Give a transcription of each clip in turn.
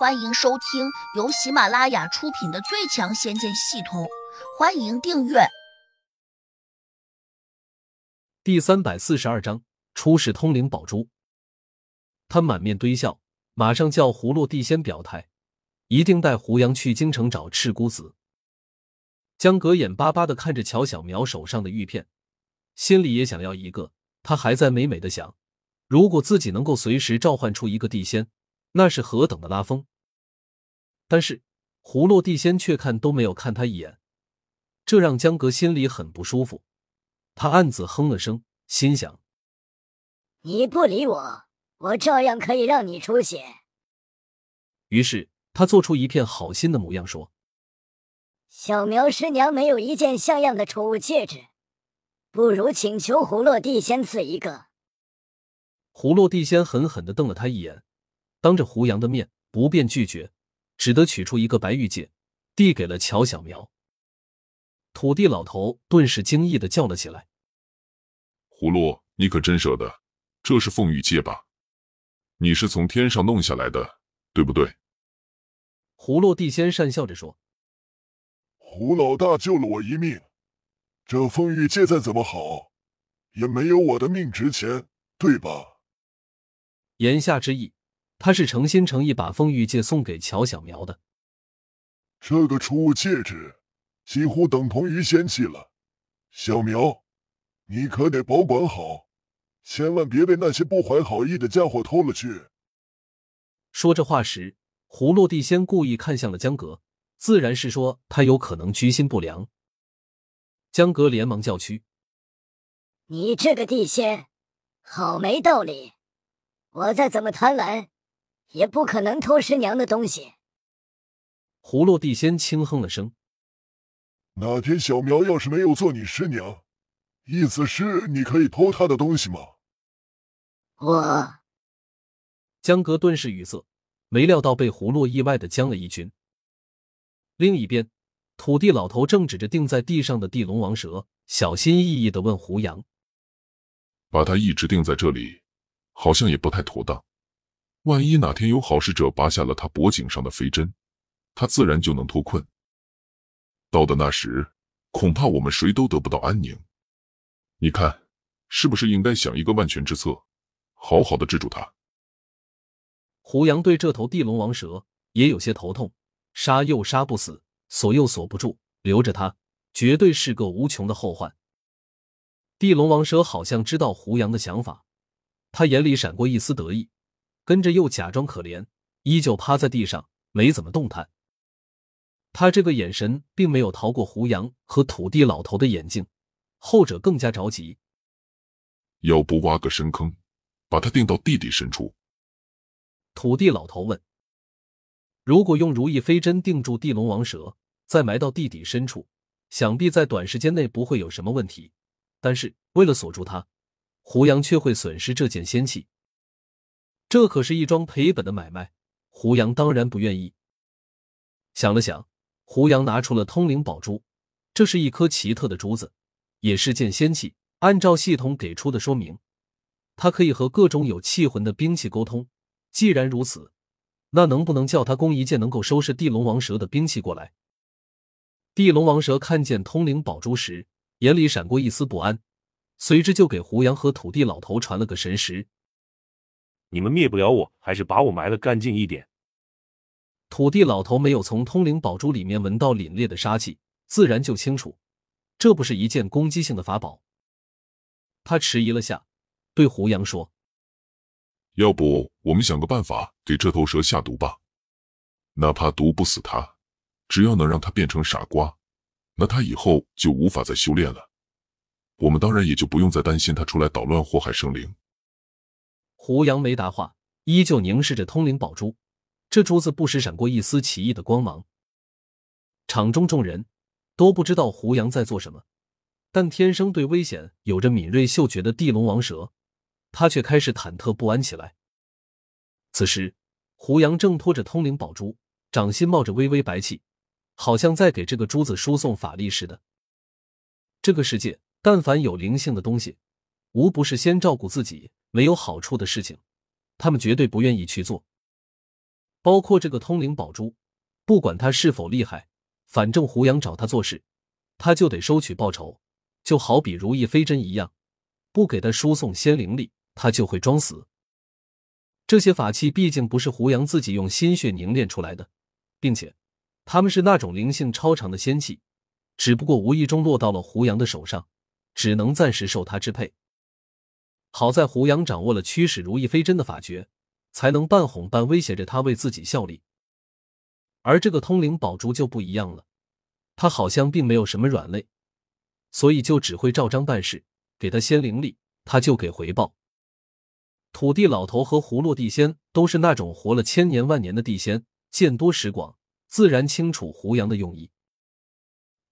欢迎收听由喜马拉雅出品的《最强仙剑系统》，欢迎订阅。第三百四十二章：出世通灵宝珠。他满面堆笑，马上叫葫芦地仙表态，一定带胡杨去京城找赤姑子。江格眼巴巴的看着乔小苗手上的玉片，心里也想要一个。他还在美美的想，如果自己能够随时召唤出一个地仙。那是何等的拉风！但是葫芦地仙却看都没有看他一眼，这让江格心里很不舒服。他暗自哼了声，心想：你不理我，我照样可以让你出血。于是他做出一片好心的模样，说：“小苗师娘没有一件像样的储物戒指，不如请求葫芦地仙赐一个。”葫芦地仙狠狠的瞪了他一眼。当着胡杨的面不便拒绝，只得取出一个白玉戒，递给了乔小苗。土地老头顿时惊异的叫了起来：“葫芦，你可真舍得！这是凤玉戒吧？你是从天上弄下来的，对不对？”葫芦地仙讪笑着说：“胡老大救了我一命，这凤玉戒再怎么好，也没有我的命值钱，对吧？”言下之意。他是诚心诚意把风玉戒送给乔小苗的。这个储物戒指几乎等同于仙器了，小苗，你可得保管好，千万别被那些不怀好意的家伙偷了去。说这话时，葫芦地仙故意看向了江格，自然是说他有可能居心不良。江格连忙叫屈：“你这个地仙，好没道理！我再怎么贪婪。”也不可能偷师娘的东西。葫芦地仙轻哼了声：“哪天小苗要是没有做你师娘，意思是你可以偷她的东西吗？”我江格顿时语塞，没料到被葫芦意外的将了一军。另一边，土地老头正指着钉在地上的地龙王蛇，小心翼翼的问胡杨：“把它一直钉在这里，好像也不太妥当。”万一哪天有好事者拔下了他脖颈上的飞针，他自然就能脱困。到的那时，恐怕我们谁都得不到安宁。你看，是不是应该想一个万全之策，好好的治住他？胡杨对这头地龙王蛇也有些头痛，杀又杀不死，锁又锁不住，留着它绝对是个无穷的后患。地龙王蛇好像知道胡杨的想法，他眼里闪过一丝得意。跟着又假装可怜，依旧趴在地上，没怎么动弹。他这个眼神并没有逃过胡杨和土地老头的眼睛，后者更加着急。要不挖个深坑，把他钉到地底深处？土地老头问。如果用如意飞针定住地龙王蛇，再埋到地底深处，想必在短时间内不会有什么问题。但是为了锁住他，胡杨却会损失这件仙器。这可是一桩赔本的买卖，胡杨当然不愿意。想了想，胡杨拿出了通灵宝珠，这是一颗奇特的珠子，也是件仙器。按照系统给出的说明，它可以和各种有气魂的兵器沟通。既然如此，那能不能叫他供一件能够收拾地龙王蛇的兵器过来？地龙王蛇看见通灵宝珠时，眼里闪过一丝不安，随之就给胡杨和土地老头传了个神识。你们灭不了我，还是把我埋了干净一点。土地老头没有从通灵宝珠里面闻到凛冽的杀气，自然就清楚，这不是一件攻击性的法宝。他迟疑了下，对胡杨说：“要不我们想个办法给这头蛇下毒吧？哪怕毒不死它，只要能让它变成傻瓜，那它以后就无法再修炼了。我们当然也就不用再担心它出来捣乱祸害生灵。”胡杨没答话，依旧凝视着通灵宝珠。这珠子不时闪过一丝奇异的光芒。场中众人都不知道胡杨在做什么，但天生对危险有着敏锐嗅觉的地龙王蛇，他却开始忐忑不安起来。此时，胡杨正托着通灵宝珠，掌心冒着微微白气，好像在给这个珠子输送法力似的。这个世界，但凡有灵性的东西，无不是先照顾自己。没有好处的事情，他们绝对不愿意去做。包括这个通灵宝珠，不管他是否厉害，反正胡杨找他做事，他就得收取报酬。就好比如意飞针一样，不给他输送仙灵力，他就会装死。这些法器毕竟不是胡杨自己用心血凝练出来的，并且他们是那种灵性超长的仙器，只不过无意中落到了胡杨的手上，只能暂时受他支配。好在胡杨掌握了驱使如意飞针的法诀，才能半哄半威胁着他为自己效力。而这个通灵宝珠就不一样了，他好像并没有什么软肋，所以就只会照章办事，给他仙灵力，他就给回报。土地老头和葫芦地仙都是那种活了千年万年的地仙，见多识广，自然清楚胡杨的用意。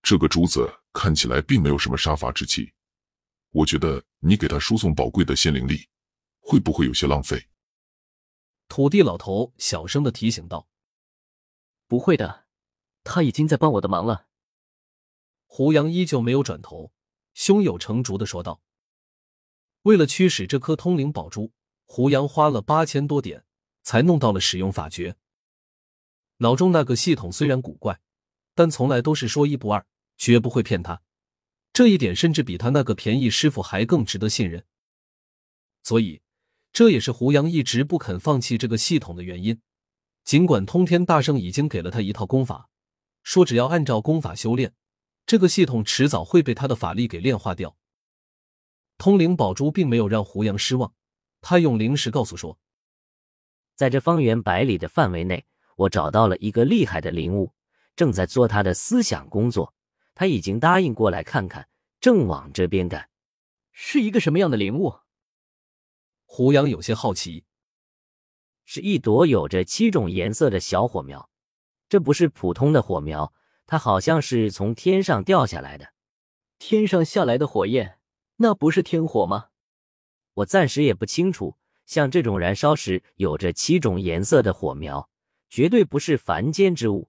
这个珠子看起来并没有什么杀伐之气。我觉得你给他输送宝贵的仙灵力，会不会有些浪费？土地老头小声的提醒道：“不会的，他已经在帮我的忙了。”胡杨依旧没有转头，胸有成竹的说道：“为了驱使这颗通灵宝珠，胡杨花了八千多点，才弄到了使用法诀。脑中那个系统虽然古怪，但从来都是说一不二，绝不会骗他。”这一点甚至比他那个便宜师傅还更值得信任，所以这也是胡杨一直不肯放弃这个系统的原因。尽管通天大圣已经给了他一套功法，说只要按照功法修炼，这个系统迟早会被他的法力给炼化掉。通灵宝珠并没有让胡杨失望，他用灵石告诉说，在这方圆百里的范围内，我找到了一个厉害的灵物，正在做他的思想工作。他已经答应过来看看，正往这边赶。是一个什么样的灵物？胡杨有些好奇。是一朵有着七种颜色的小火苗，这不是普通的火苗，它好像是从天上掉下来的。天上下来的火焰，那不是天火吗？我暂时也不清楚。像这种燃烧时有着七种颜色的火苗，绝对不是凡间之物。